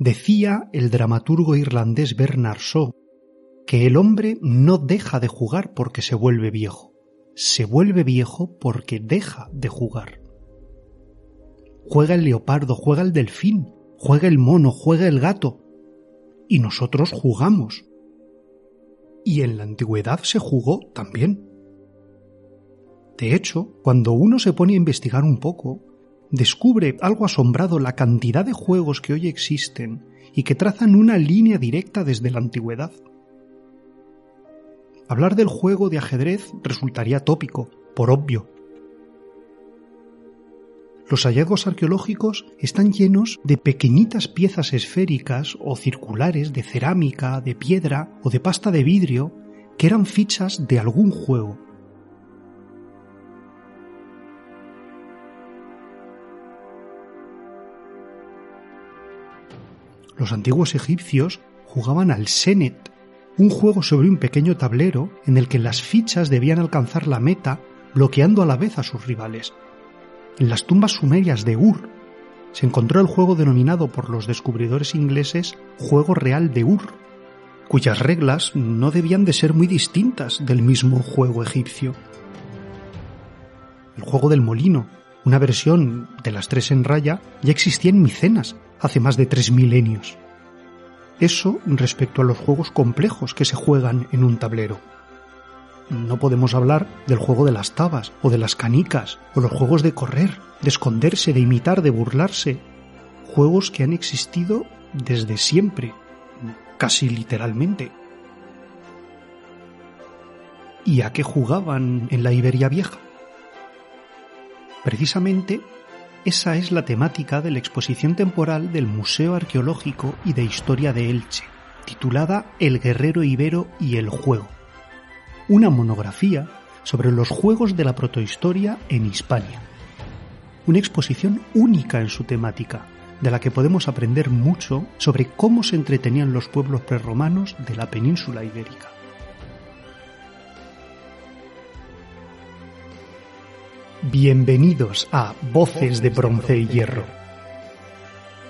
Decía el dramaturgo irlandés Bernard Shaw que el hombre no deja de jugar porque se vuelve viejo, se vuelve viejo porque deja de jugar. Juega el leopardo, juega el delfín, juega el mono, juega el gato. Y nosotros jugamos. Y en la antigüedad se jugó también. De hecho, cuando uno se pone a investigar un poco, descubre algo asombrado la cantidad de juegos que hoy existen y que trazan una línea directa desde la antigüedad. Hablar del juego de ajedrez resultaría tópico, por obvio. Los hallazgos arqueológicos están llenos de pequeñitas piezas esféricas o circulares de cerámica, de piedra o de pasta de vidrio que eran fichas de algún juego. Los antiguos egipcios jugaban al Senet, un juego sobre un pequeño tablero en el que las fichas debían alcanzar la meta bloqueando a la vez a sus rivales. En las tumbas sumerias de Ur se encontró el juego denominado por los descubridores ingleses Juego Real de Ur, cuyas reglas no debían de ser muy distintas del mismo juego egipcio. El juego del molino, una versión de las tres en raya, ya existía en Micenas hace más de tres milenios. Eso respecto a los juegos complejos que se juegan en un tablero. No podemos hablar del juego de las tabas o de las canicas o los juegos de correr, de esconderse, de imitar, de burlarse. Juegos que han existido desde siempre, casi literalmente. ¿Y a qué jugaban en la Iberia vieja? Precisamente esa es la temática de la exposición temporal del Museo Arqueológico y de Historia de Elche, titulada El guerrero ibero y el juego. Una monografía sobre los juegos de la protohistoria en Hispania. Una exposición única en su temática, de la que podemos aprender mucho sobre cómo se entretenían los pueblos prerromanos de la península ibérica. Bienvenidos a Voces de Bronce y Hierro.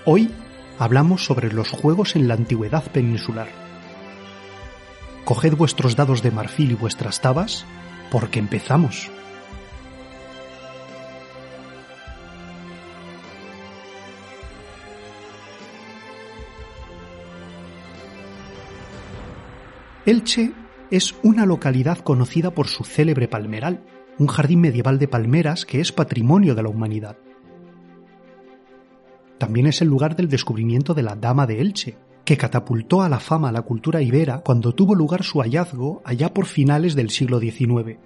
Hoy hablamos sobre los juegos en la antigüedad peninsular. Coged vuestros dados de marfil y vuestras tabas, porque empezamos. Elche es una localidad conocida por su célebre palmeral, un jardín medieval de palmeras que es patrimonio de la humanidad. También es el lugar del descubrimiento de la Dama de Elche, que catapultó a la fama a la cultura ibera cuando tuvo lugar su hallazgo allá por finales del siglo XIX.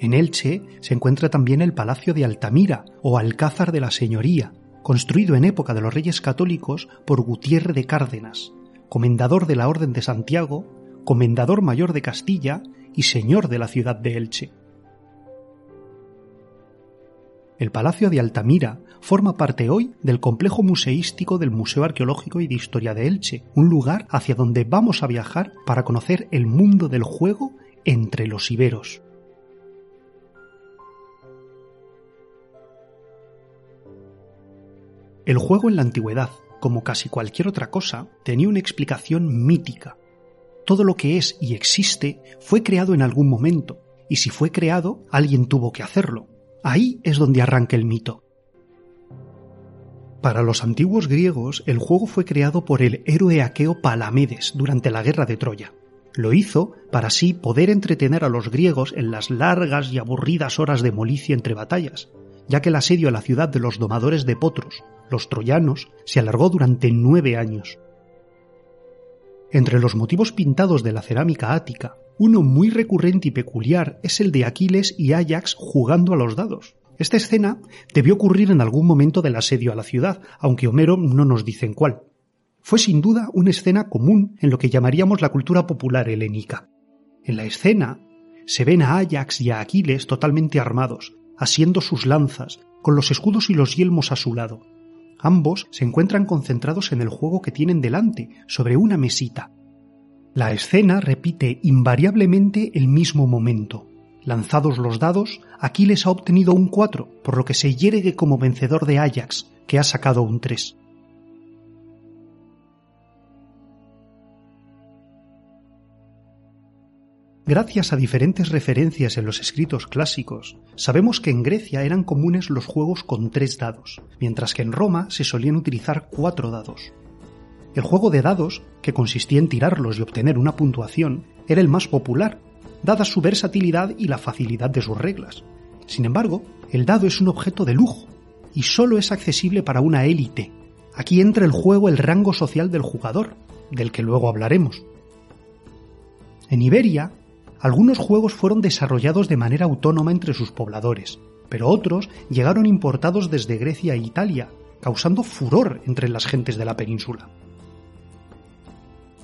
En Elche se encuentra también el Palacio de Altamira o Alcázar de la Señoría, construido en época de los Reyes Católicos por Gutiérrez de Cárdenas, comendador de la Orden de Santiago, comendador mayor de Castilla y señor de la ciudad de Elche. El Palacio de Altamira forma parte hoy del complejo museístico del Museo Arqueológico y de Historia de Elche, un lugar hacia donde vamos a viajar para conocer el mundo del juego entre los iberos. El juego en la antigüedad, como casi cualquier otra cosa, tenía una explicación mítica. Todo lo que es y existe fue creado en algún momento, y si fue creado, alguien tuvo que hacerlo. Ahí es donde arranca el mito. Para los antiguos griegos, el juego fue creado por el héroe aqueo Palamedes durante la guerra de Troya. Lo hizo para así poder entretener a los griegos en las largas y aburridas horas de molicia entre batallas, ya que el asedio a la ciudad de los domadores de potros, los troyanos, se alargó durante nueve años. Entre los motivos pintados de la cerámica ática uno muy recurrente y peculiar es el de Aquiles y Ajax jugando a los dados. Esta escena debió ocurrir en algún momento del asedio a la ciudad, aunque Homero no nos dice en cuál. Fue sin duda una escena común en lo que llamaríamos la cultura popular helénica. En la escena se ven a Ajax y a Aquiles totalmente armados, asiendo sus lanzas, con los escudos y los yelmos a su lado. Ambos se encuentran concentrados en el juego que tienen delante, sobre una mesita, la escena repite invariablemente el mismo momento. Lanzados los dados, Aquiles ha obtenido un 4, por lo que se yergue como vencedor de Ajax, que ha sacado un 3. Gracias a diferentes referencias en los escritos clásicos, sabemos que en Grecia eran comunes los juegos con tres dados, mientras que en Roma se solían utilizar cuatro dados. El juego de dados, que consistía en tirarlos y obtener una puntuación, era el más popular, dada su versatilidad y la facilidad de sus reglas. Sin embargo, el dado es un objeto de lujo, y solo es accesible para una élite. Aquí entra el juego el rango social del jugador, del que luego hablaremos. En Iberia, algunos juegos fueron desarrollados de manera autónoma entre sus pobladores, pero otros llegaron importados desde Grecia e Italia, causando furor entre las gentes de la península.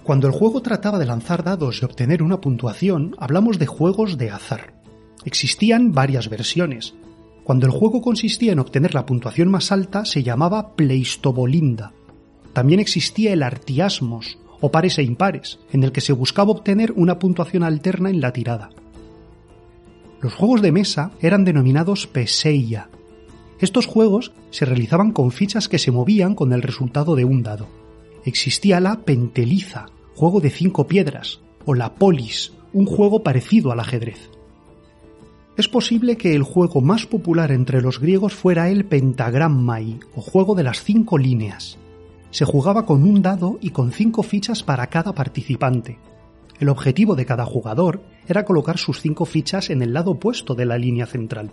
Cuando el juego trataba de lanzar dados y obtener una puntuación, hablamos de juegos de azar. Existían varias versiones. Cuando el juego consistía en obtener la puntuación más alta, se llamaba Pleistobolinda. También existía el Artiasmos, o pares e impares, en el que se buscaba obtener una puntuación alterna en la tirada. Los juegos de mesa eran denominados Peseia. Estos juegos se realizaban con fichas que se movían con el resultado de un dado. Existía la Penteliza, juego de cinco piedras, o la Polis, un juego parecido al ajedrez. Es posible que el juego más popular entre los griegos fuera el Pentagrammai, o juego de las cinco líneas se jugaba con un dado y con cinco fichas para cada participante. El objetivo de cada jugador era colocar sus cinco fichas en el lado opuesto de la línea central.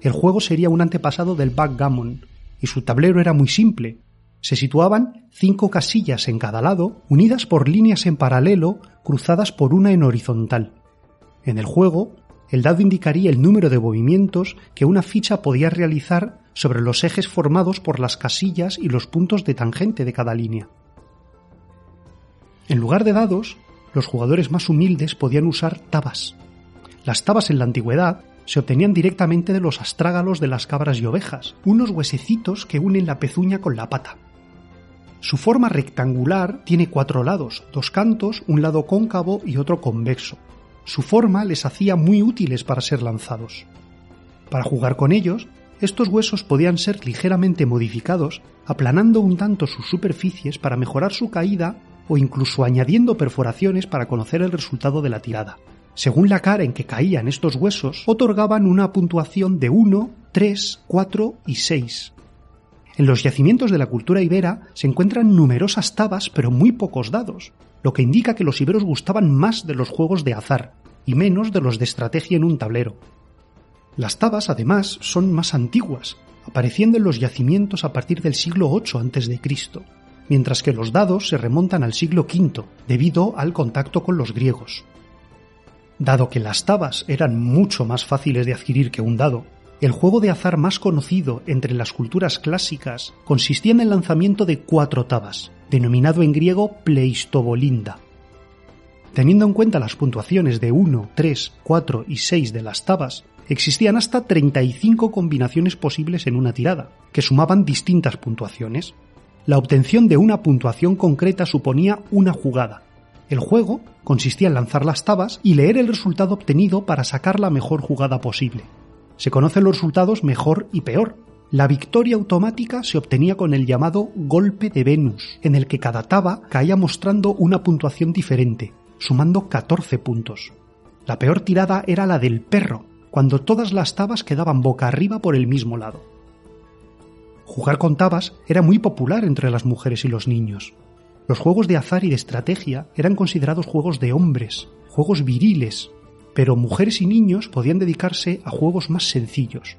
El juego sería un antepasado del backgammon, y su tablero era muy simple. Se situaban cinco casillas en cada lado, unidas por líneas en paralelo, cruzadas por una en horizontal. En el juego, el dado indicaría el número de movimientos que una ficha podía realizar sobre los ejes formados por las casillas y los puntos de tangente de cada línea. En lugar de dados, los jugadores más humildes podían usar tabas. Las tabas en la antigüedad se obtenían directamente de los astrágalos de las cabras y ovejas, unos huesecitos que unen la pezuña con la pata. Su forma rectangular tiene cuatro lados, dos cantos, un lado cóncavo y otro convexo. Su forma les hacía muy útiles para ser lanzados. Para jugar con ellos, estos huesos podían ser ligeramente modificados, aplanando un tanto sus superficies para mejorar su caída o incluso añadiendo perforaciones para conocer el resultado de la tirada. Según la cara en que caían estos huesos, otorgaban una puntuación de 1, 3, 4 y 6. En los yacimientos de la cultura ibera se encuentran numerosas tabas pero muy pocos dados, lo que indica que los iberos gustaban más de los juegos de azar y menos de los de estrategia en un tablero. Las tabas, además, son más antiguas, apareciendo en los yacimientos a partir del siglo VIII a.C., mientras que los dados se remontan al siglo V, debido al contacto con los griegos. Dado que las tabas eran mucho más fáciles de adquirir que un dado, el juego de azar más conocido entre las culturas clásicas consistía en el lanzamiento de cuatro tabas, denominado en griego pleistobolinda. Teniendo en cuenta las puntuaciones de 1, 3, 4 y 6 de las tabas, existían hasta 35 combinaciones posibles en una tirada, que sumaban distintas puntuaciones. La obtención de una puntuación concreta suponía una jugada. El juego consistía en lanzar las tabas y leer el resultado obtenido para sacar la mejor jugada posible. Se conocen los resultados mejor y peor, la victoria automática se obtenía con el llamado golpe de Venus, en el que cada taba caía mostrando una puntuación diferente, sumando 14 puntos. La peor tirada era la del perro, cuando todas las tabas quedaban boca arriba por el mismo lado. Jugar con tabas era muy popular entre las mujeres y los niños. Los juegos de azar y de estrategia eran considerados juegos de hombres, juegos viriles, pero mujeres y niños podían dedicarse a juegos más sencillos,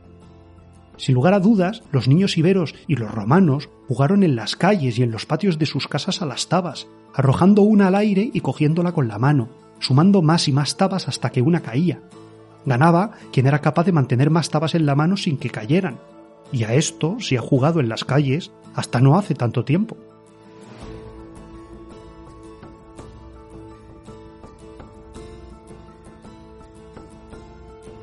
sin lugar a dudas, los niños iberos y los romanos jugaron en las calles y en los patios de sus casas a las tabas, arrojando una al aire y cogiéndola con la mano, sumando más y más tabas hasta que una caía. Ganaba quien era capaz de mantener más tabas en la mano sin que cayeran, y a esto se ha jugado en las calles hasta no hace tanto tiempo.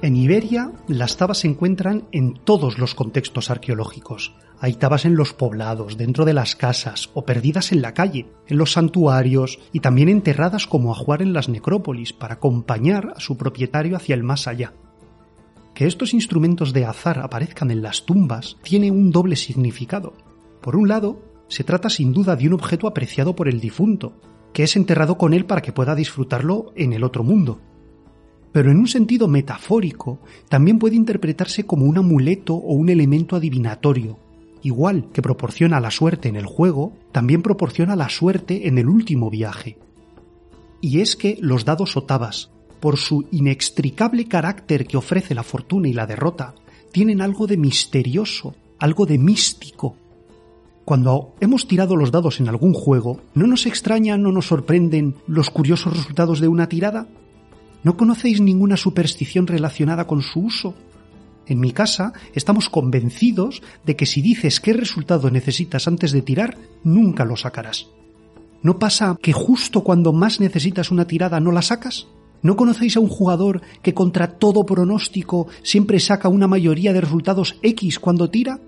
En Iberia, las tabas se encuentran en todos los contextos arqueológicos. Hay tabas en los poblados, dentro de las casas, o perdidas en la calle, en los santuarios, y también enterradas como ajuar en las necrópolis, para acompañar a su propietario hacia el más allá. Que estos instrumentos de azar aparezcan en las tumbas tiene un doble significado. Por un lado, se trata sin duda de un objeto apreciado por el difunto, que es enterrado con él para que pueda disfrutarlo en el otro mundo pero en un sentido metafórico también puede interpretarse como un amuleto o un elemento adivinatorio. Igual que proporciona la suerte en el juego, también proporciona la suerte en el último viaje. Y es que los dados otavas, por su inextricable carácter que ofrece la fortuna y la derrota, tienen algo de misterioso, algo de místico. Cuando hemos tirado los dados en algún juego, ¿no nos extrañan o nos sorprenden los curiosos resultados de una tirada? ¿No conocéis ninguna superstición relacionada con su uso? En mi casa estamos convencidos de que si dices qué resultado necesitas antes de tirar, nunca lo sacarás. ¿No pasa que justo cuando más necesitas una tirada no la sacas? ¿No conocéis a un jugador que contra todo pronóstico siempre saca una mayoría de resultados X cuando tira?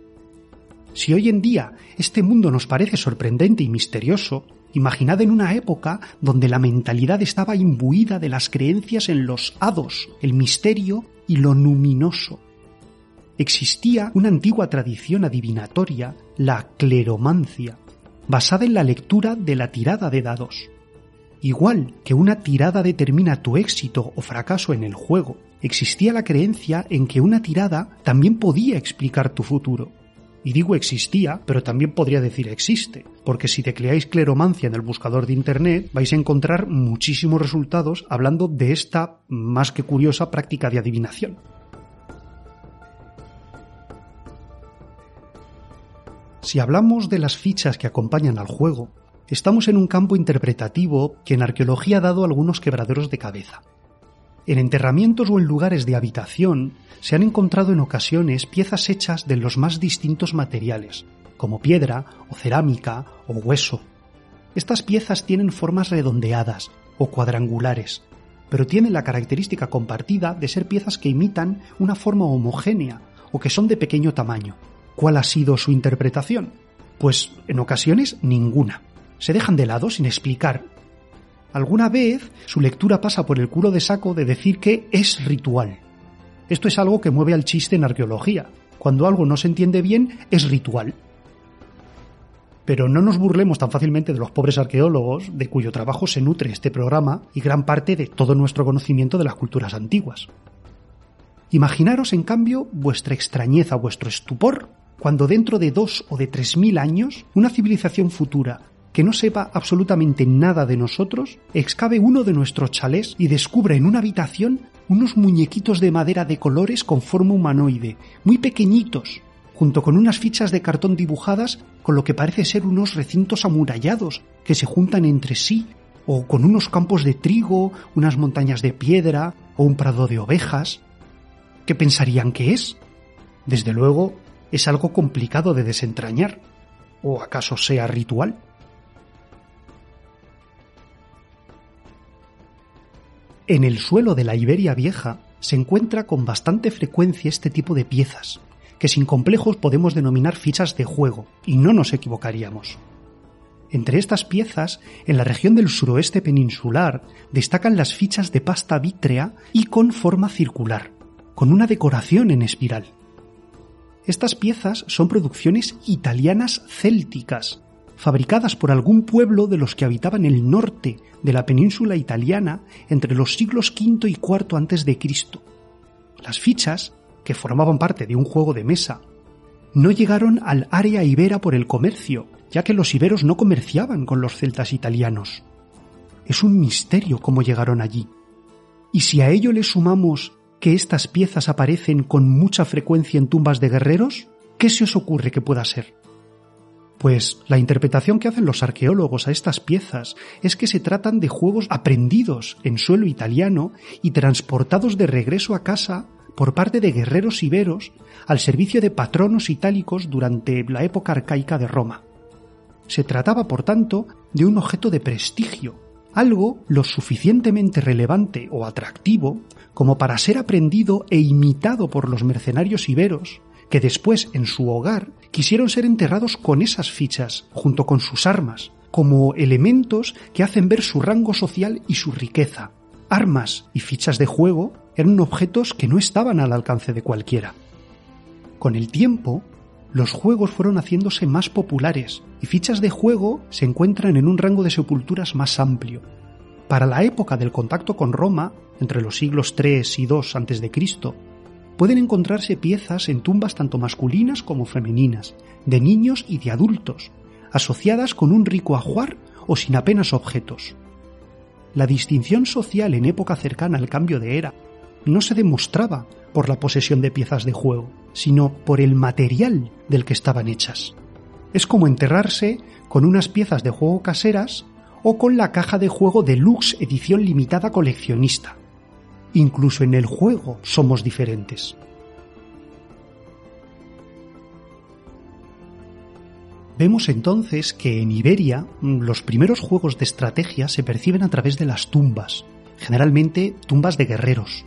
Si hoy en día este mundo nos parece sorprendente y misterioso, Imaginad en una época donde la mentalidad estaba imbuida de las creencias en los hados, el misterio y lo luminoso. Existía una antigua tradición adivinatoria, la cleromancia, basada en la lectura de la tirada de dados. Igual que una tirada determina tu éxito o fracaso en el juego, existía la creencia en que una tirada también podía explicar tu futuro. Y digo existía, pero también podría decir existe, porque si tecleáis cleromancia en el buscador de Internet vais a encontrar muchísimos resultados hablando de esta más que curiosa práctica de adivinación. Si hablamos de las fichas que acompañan al juego, estamos en un campo interpretativo que en arqueología ha dado algunos quebraderos de cabeza. En enterramientos o en lugares de habitación se han encontrado en ocasiones piezas hechas de los más distintos materiales, como piedra o cerámica o hueso. Estas piezas tienen formas redondeadas o cuadrangulares, pero tienen la característica compartida de ser piezas que imitan una forma homogénea o que son de pequeño tamaño. ¿Cuál ha sido su interpretación? Pues en ocasiones ninguna. Se dejan de lado sin explicar Alguna vez su lectura pasa por el culo de saco de decir que es ritual. Esto es algo que mueve al chiste en arqueología. Cuando algo no se entiende bien, es ritual. Pero no nos burlemos tan fácilmente de los pobres arqueólogos, de cuyo trabajo se nutre este programa y gran parte de todo nuestro conocimiento de las culturas antiguas. Imaginaros, en cambio, vuestra extrañeza, vuestro estupor, cuando dentro de dos o de tres mil años, una civilización futura que no sepa absolutamente nada de nosotros, excave uno de nuestros chalés y descubre en una habitación unos muñequitos de madera de colores con forma humanoide, muy pequeñitos, junto con unas fichas de cartón dibujadas con lo que parece ser unos recintos amurallados que se juntan entre sí, o con unos campos de trigo, unas montañas de piedra o un prado de ovejas. ¿Qué pensarían que es? Desde luego, es algo complicado de desentrañar. ¿O acaso sea ritual? En el suelo de la Iberia vieja se encuentra con bastante frecuencia este tipo de piezas, que sin complejos podemos denominar fichas de juego, y no nos equivocaríamos. Entre estas piezas, en la región del suroeste peninsular, destacan las fichas de pasta vítrea y con forma circular, con una decoración en espiral. Estas piezas son producciones italianas célticas, fabricadas por algún pueblo de los que habitaban el norte de la península italiana entre los siglos V y IV antes de Cristo. Las fichas, que formaban parte de un juego de mesa, no llegaron al área ibera por el comercio, ya que los iberos no comerciaban con los celtas italianos. Es un misterio cómo llegaron allí. Y si a ello le sumamos que estas piezas aparecen con mucha frecuencia en tumbas de guerreros, ¿qué se os ocurre que pueda ser? Pues la interpretación que hacen los arqueólogos a estas piezas es que se tratan de juegos aprendidos en suelo italiano y transportados de regreso a casa por parte de guerreros iberos al servicio de patronos itálicos durante la época arcaica de Roma. Se trataba, por tanto, de un objeto de prestigio, algo lo suficientemente relevante o atractivo como para ser aprendido e imitado por los mercenarios iberos que después en su hogar quisieron ser enterrados con esas fichas, junto con sus armas, como elementos que hacen ver su rango social y su riqueza. Armas y fichas de juego eran objetos que no estaban al alcance de cualquiera. Con el tiempo, los juegos fueron haciéndose más populares y fichas de juego se encuentran en un rango de sepulturas más amplio. Para la época del contacto con Roma, entre los siglos III y II a.C., pueden encontrarse piezas en tumbas tanto masculinas como femeninas, de niños y de adultos, asociadas con un rico ajuar o sin apenas objetos. La distinción social en época cercana al cambio de era no se demostraba por la posesión de piezas de juego, sino por el material del que estaban hechas. Es como enterrarse con unas piezas de juego caseras o con la caja de juego deluxe edición limitada coleccionista. Incluso en el juego somos diferentes. Vemos entonces que en Iberia los primeros juegos de estrategia se perciben a través de las tumbas, generalmente tumbas de guerreros.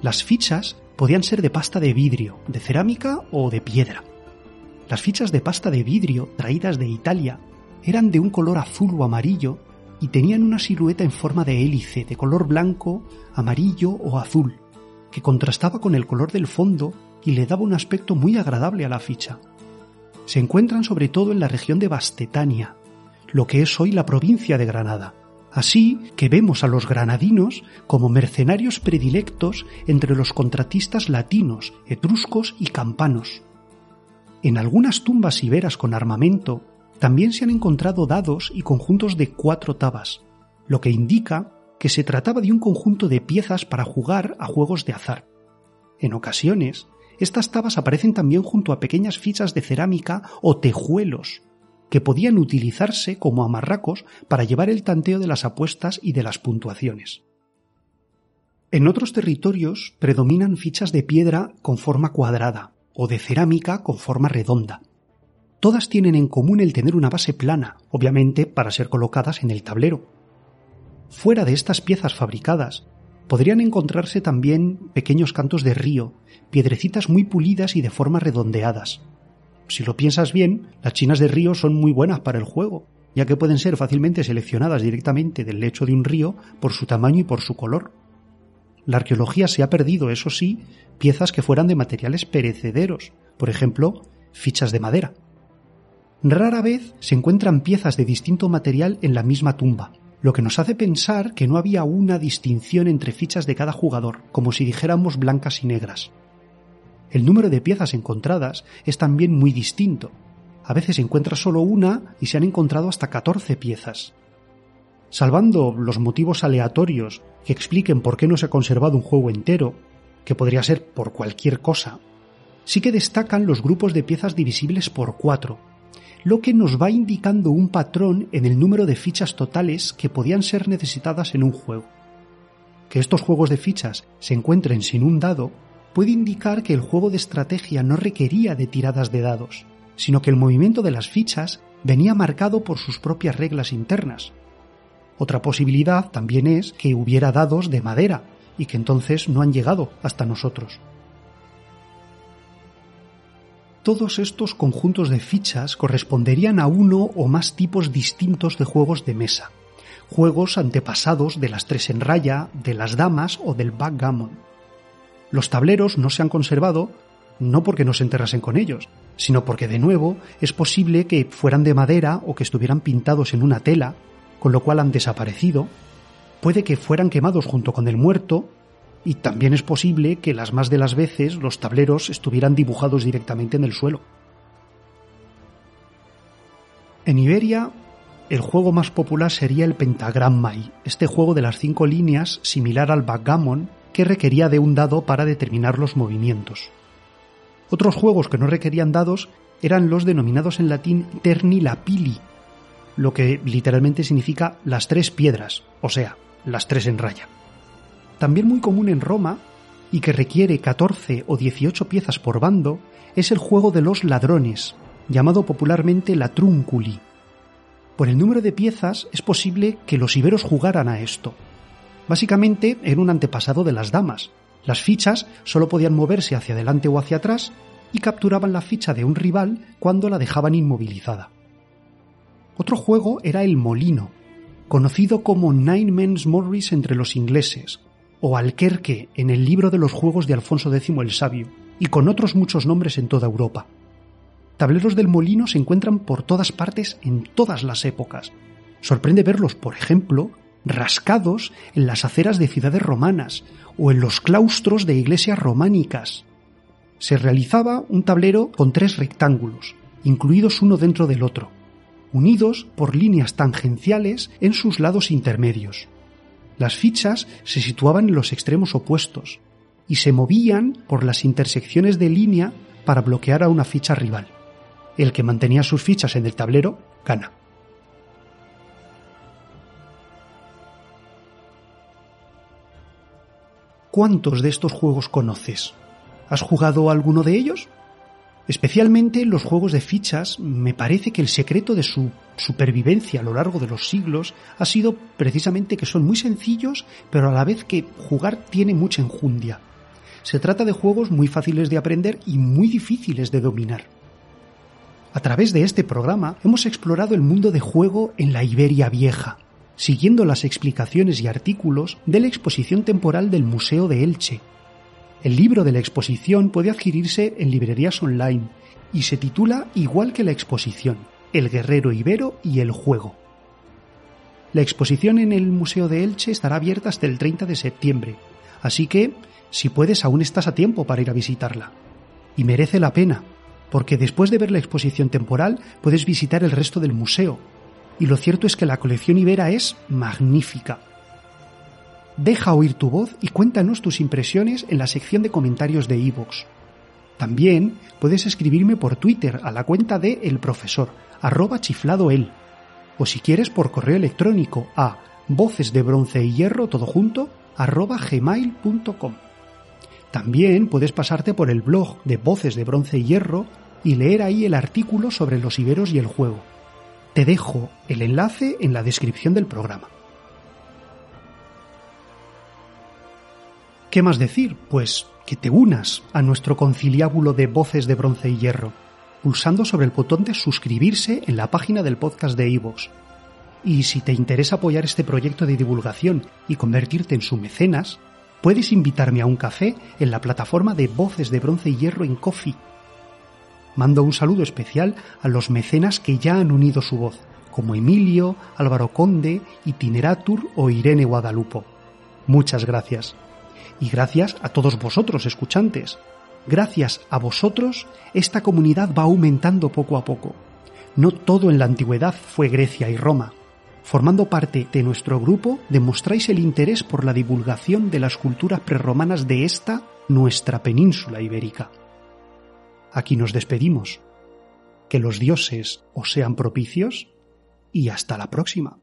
Las fichas podían ser de pasta de vidrio, de cerámica o de piedra. Las fichas de pasta de vidrio traídas de Italia eran de un color azul o amarillo y tenían una silueta en forma de hélice de color blanco, amarillo o azul, que contrastaba con el color del fondo y le daba un aspecto muy agradable a la ficha se encuentran sobre todo en la región de Bastetania, lo que es hoy la provincia de Granada. Así que vemos a los granadinos como mercenarios predilectos entre los contratistas latinos, etruscos y campanos. En algunas tumbas iberas con armamento también se han encontrado dados y conjuntos de cuatro tabas, lo que indica que se trataba de un conjunto de piezas para jugar a juegos de azar. En ocasiones, estas tabas aparecen también junto a pequeñas fichas de cerámica o tejuelos, que podían utilizarse como amarracos para llevar el tanteo de las apuestas y de las puntuaciones. En otros territorios predominan fichas de piedra con forma cuadrada o de cerámica con forma redonda. Todas tienen en común el tener una base plana, obviamente para ser colocadas en el tablero. Fuera de estas piezas fabricadas, podrían encontrarse también pequeños cantos de río, piedrecitas muy pulidas y de formas redondeadas. Si lo piensas bien, las chinas de río son muy buenas para el juego, ya que pueden ser fácilmente seleccionadas directamente del lecho de un río por su tamaño y por su color. La arqueología se ha perdido, eso sí, piezas que fueran de materiales perecederos, por ejemplo, fichas de madera. Rara vez se encuentran piezas de distinto material en la misma tumba, lo que nos hace pensar que no había una distinción entre fichas de cada jugador, como si dijéramos blancas y negras. El número de piezas encontradas es también muy distinto. A veces se encuentra solo una y se han encontrado hasta 14 piezas. Salvando los motivos aleatorios que expliquen por qué no se ha conservado un juego entero, que podría ser por cualquier cosa, sí que destacan los grupos de piezas divisibles por cuatro, lo que nos va indicando un patrón en el número de fichas totales que podían ser necesitadas en un juego. Que estos juegos de fichas se encuentren sin un dado puede indicar que el juego de estrategia no requería de tiradas de dados, sino que el movimiento de las fichas venía marcado por sus propias reglas internas. Otra posibilidad también es que hubiera dados de madera y que entonces no han llegado hasta nosotros. Todos estos conjuntos de fichas corresponderían a uno o más tipos distintos de juegos de mesa, juegos antepasados de las tres en raya, de las damas o del backgammon. Los tableros no se han conservado no porque no se enterrasen con ellos, sino porque de nuevo es posible que fueran de madera o que estuvieran pintados en una tela, con lo cual han desaparecido, puede que fueran quemados junto con el muerto y también es posible que las más de las veces los tableros estuvieran dibujados directamente en el suelo. En Iberia, el juego más popular sería el Pentagrammai, este juego de las cinco líneas similar al backgammon que requería de un dado para determinar los movimientos. Otros juegos que no requerían dados eran los denominados en latín terni lapili, lo que literalmente significa las tres piedras, o sea, las tres en raya también muy común en Roma y que requiere 14 o 18 piezas por bando, es el juego de los ladrones, llamado popularmente la trunculi. Por el número de piezas es posible que los iberos jugaran a esto. Básicamente era un antepasado de las damas. Las fichas solo podían moverse hacia adelante o hacia atrás y capturaban la ficha de un rival cuando la dejaban inmovilizada. Otro juego era el molino, conocido como Nine Men's Morris entre los ingleses, o Alquerque en el libro de los Juegos de Alfonso X el Sabio, y con otros muchos nombres en toda Europa. Tableros del molino se encuentran por todas partes en todas las épocas. Sorprende verlos, por ejemplo, rascados en las aceras de ciudades romanas o en los claustros de iglesias románicas. Se realizaba un tablero con tres rectángulos, incluidos uno dentro del otro, unidos por líneas tangenciales en sus lados intermedios. Las fichas se situaban en los extremos opuestos y se movían por las intersecciones de línea para bloquear a una ficha rival. El que mantenía sus fichas en el tablero gana. ¿Cuántos de estos juegos conoces? ¿Has jugado alguno de ellos? Especialmente los juegos de fichas, me parece que el secreto de su supervivencia a lo largo de los siglos ha sido precisamente que son muy sencillos, pero a la vez que jugar tiene mucha enjundia. Se trata de juegos muy fáciles de aprender y muy difíciles de dominar. A través de este programa hemos explorado el mundo de juego en la Iberia vieja, siguiendo las explicaciones y artículos de la exposición temporal del Museo de Elche. El libro de la exposición puede adquirirse en librerías online y se titula igual que la exposición, El guerrero ibero y el juego. La exposición en el Museo de Elche estará abierta hasta el 30 de septiembre, así que, si puedes, aún estás a tiempo para ir a visitarla. Y merece la pena, porque después de ver la exposición temporal puedes visitar el resto del museo, y lo cierto es que la colección Ibera es magnífica. Deja oír tu voz y cuéntanos tus impresiones en la sección de comentarios de iVoox. También puedes escribirme por Twitter a la cuenta de El Profesor, arroba chiflado él, o si quieres por correo electrónico a voces de y hierro todo junto arroba gmail.com. También puedes pasarte por el blog de Voces de Bronce y Hierro y leer ahí el artículo sobre los iberos y el juego. Te dejo el enlace en la descripción del programa. ¿Qué más decir? Pues que te unas a nuestro conciliábulo de voces de bronce y hierro, pulsando sobre el botón de suscribirse en la página del podcast de iVoox. Y si te interesa apoyar este proyecto de divulgación y convertirte en su mecenas, puedes invitarme a un café en la plataforma de Voces de Bronce y Hierro en Coffee Mando un saludo especial a los mecenas que ya han unido su voz, como Emilio, Álvaro Conde, Itineratur o Irene Guadalupo. Muchas gracias. Y gracias a todos vosotros, escuchantes. Gracias a vosotros, esta comunidad va aumentando poco a poco. No todo en la antigüedad fue Grecia y Roma. Formando parte de nuestro grupo, demostráis el interés por la divulgación de las culturas prerromanas de esta, nuestra península ibérica. Aquí nos despedimos. Que los dioses os sean propicios y hasta la próxima.